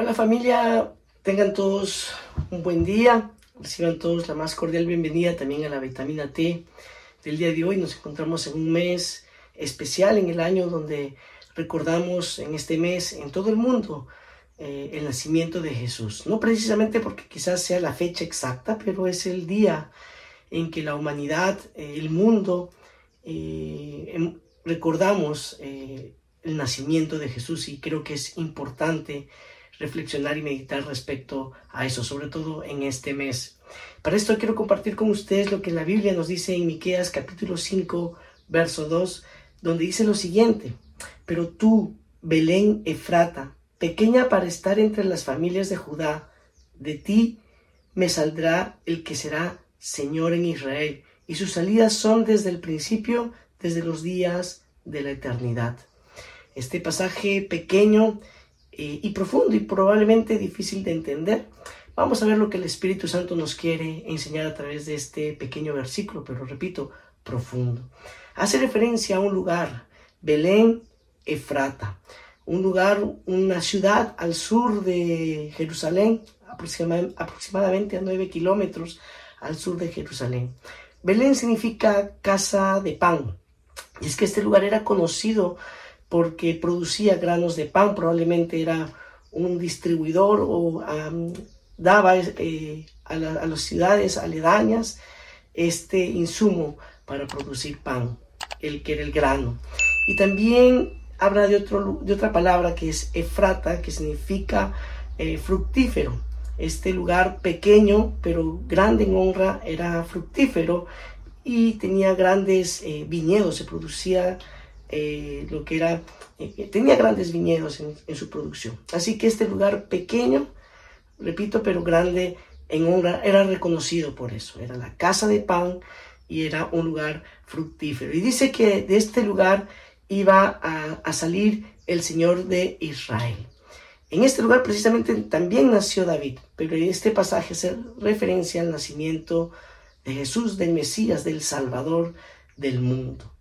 Hola familia, tengan todos un buen día, reciban todos la más cordial bienvenida también a la vitamina T del día de hoy. Nos encontramos en un mes especial en el año donde recordamos en este mes en todo el mundo eh, el nacimiento de Jesús. No precisamente porque quizás sea la fecha exacta, pero es el día en que la humanidad, eh, el mundo, eh, em, recordamos el nacimiento de Jesús y creo que es importante reflexionar y meditar respecto a eso, sobre todo en este mes. Para esto quiero compartir con ustedes lo que la Biblia nos dice en Miqueas capítulo 5, verso 2, donde dice lo siguiente: pero tú, Belén Efrata, pequeña para estar entre las familias de Judá, de ti me saldrá el que será Señor en Israel, y sus salidas son desde el principio, desde los días de la eternidad. Este pasaje pequeño eh, y profundo y probablemente difícil de entender, vamos a ver lo que el Espíritu Santo nos quiere enseñar a través de este pequeño versículo, pero repito, profundo. Hace referencia a un lugar, Belén Efrata, un lugar, una ciudad al sur de Jerusalén, aproximadamente a 9 kilómetros al sur de Jerusalén. Belén significa casa de pan. Y es que este lugar era conocido porque producía granos de pan, probablemente era un distribuidor o daba eh, a, a las ciudades aledañas este insumo para producir pan, el que era el grano. Y también habla de, otro, de otra palabra que es Efrata, que significa eh, fructífero. Este lugar pequeño pero grande en honra era fructífero y tenía grandes eh, viñedos, se producía eh, lo que era, tenía grandes viñedos en, su producción. Así que este lugar pequeño, repito, pero grande en honra, era reconocido por eso, era la casa de pan y era un lugar fructífero. Y dice que de este lugar iba a, salir el Señor de Israel. En este lugar precisamente también nació David, pero este pasaje hace referencia al nacimiento de Jesús, del Mesías, del Salvador del mundo.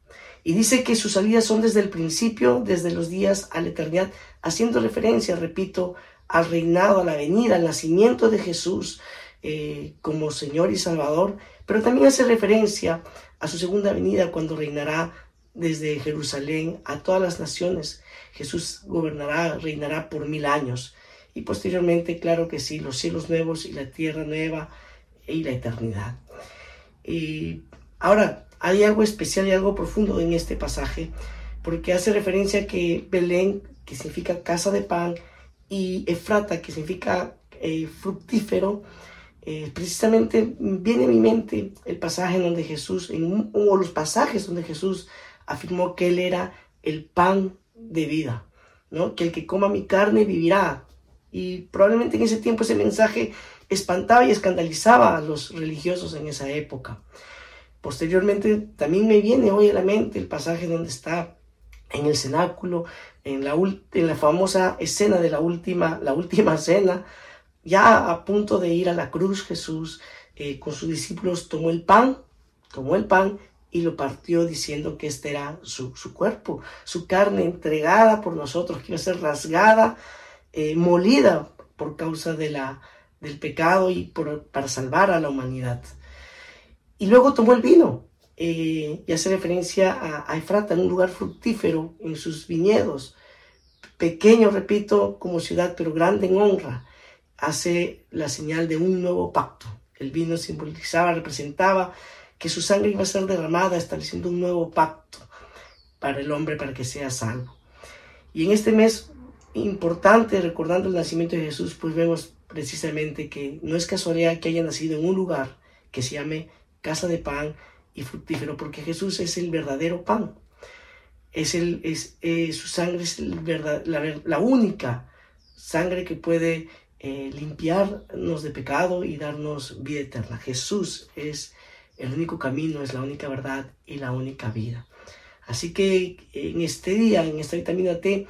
Y dice que sus salidas son desde el principio, desde los días a la eternidad, haciendo referencia, repito, al reinado, a la venida, al nacimiento de Jesús eh, como Señor y Salvador, pero también hace referencia a su segunda venida cuando reinará desde Jerusalén a todas las naciones. Jesús gobernará, reinará por mil años. Y posteriormente, claro que sí, los cielos nuevos y la tierra nueva y la eternidad. Y ahora, hay algo especial y algo profundo en este pasaje, porque hace referencia a que Belén, que significa casa de pan, y Efrata, que significa eh, fructífero, eh, precisamente viene a mi mente el pasaje en donde Jesús, en o los pasajes donde Jesús afirmó que Él era el pan de vida, ¿no? que el que coma mi carne vivirá. Y probablemente en ese tiempo ese mensaje espantaba y escandalizaba a los religiosos en esa época. Posteriormente también me viene hoy a la mente el pasaje donde está en el cenáculo, en la, en la famosa escena de la última, la última cena, ya a punto de ir a la cruz Jesús eh, con sus discípulos tomó el pan, tomó el pan y lo partió diciendo que este era su, cuerpo, su carne entregada por nosotros, que iba a ser rasgada, eh, molida por causa de la, del pecado y por, para salvar a la humanidad. Y luego tomó el vino eh, y hace referencia a, a Efrata, un lugar fructífero en sus viñedos, pequeño, repito, como ciudad, pero grande en honra, hace la señal de un nuevo pacto. El vino simbolizaba, representaba que su sangre iba a ser derramada, estableciendo un nuevo pacto para el hombre, para que sea salvo. Y en este mes importante, recordando el nacimiento de Jesús, pues vemos precisamente que no es casualidad que haya nacido en un lugar que se llame casa de pan y fructífero, porque Jesús es el verdadero pan. Es el, es, eh, su sangre es la, la única sangre que puede eh, limpiarnos de pecado y darnos vida eterna. Jesús es el único camino, es la única verdad y la única vida. Así que en este día, en esta vitamina T,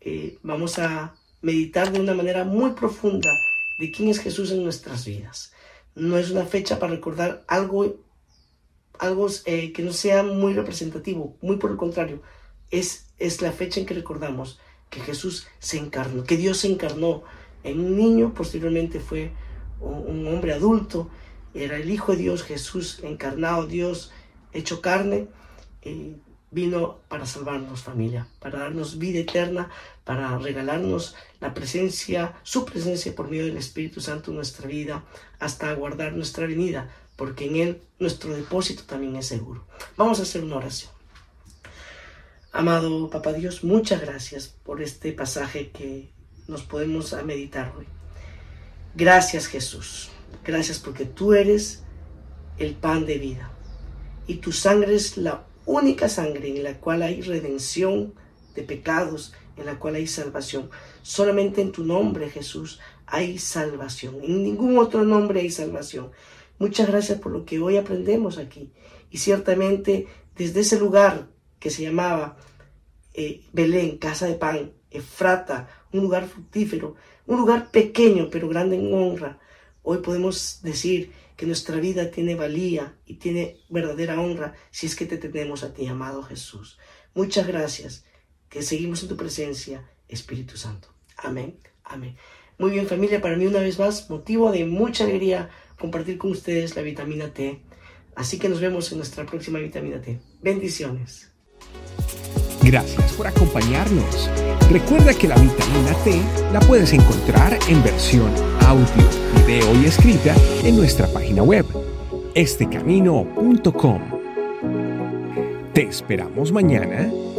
eh, vamos a meditar de una manera muy profunda de quién es Jesús en nuestras vidas. No es una fecha para recordar algo, algo eh, que no sea muy representativo, muy por el contrario, es, es la fecha en que recordamos que Jesús se encarnó, que Dios se encarnó en un niño, posteriormente fue un hombre adulto, era el Hijo de Dios, Jesús encarnado, Dios hecho carne, vino para salvarnos familia, para darnos vida eterna, para regalarnos la presencia, su presencia por medio del Espíritu Santo en nuestra vida, hasta guardar nuestra venida, porque en Él nuestro depósito también es seguro. Vamos a hacer una oración. Amado Papá Dios, muchas gracias por este pasaje que nos podemos meditar hoy. Gracias Jesús, gracias porque tú eres el pan de vida y tu sangre es la única sangre en la cual hay redención de pecados, en la cual hay salvación. Solamente en tu nombre Jesús hay salvación, en ningún otro nombre hay salvación. Muchas gracias por lo que hoy aprendemos aquí y ciertamente desde ese lugar que se llamaba eh, Belén, casa de pan, Efrata, un lugar fructífero, un lugar pequeño pero grande en honra. Hoy podemos decir que nuestra vida tiene valía y tiene verdadera honra si es que te tenemos a ti, amado Jesús. Muchas gracias, que seguimos en tu presencia, Espíritu Santo. Amén, amén. Muy bien familia, para mí una vez más, motivo de mucha alegría compartir con ustedes la vitamina T. Así que nos vemos en nuestra próxima vitamina T. Bendiciones. Gracias por acompañarnos. Recuerda que la vitamina T la puedes encontrar en versión audio, video y escrita en nuestra página web, estecamino.com. Te esperamos mañana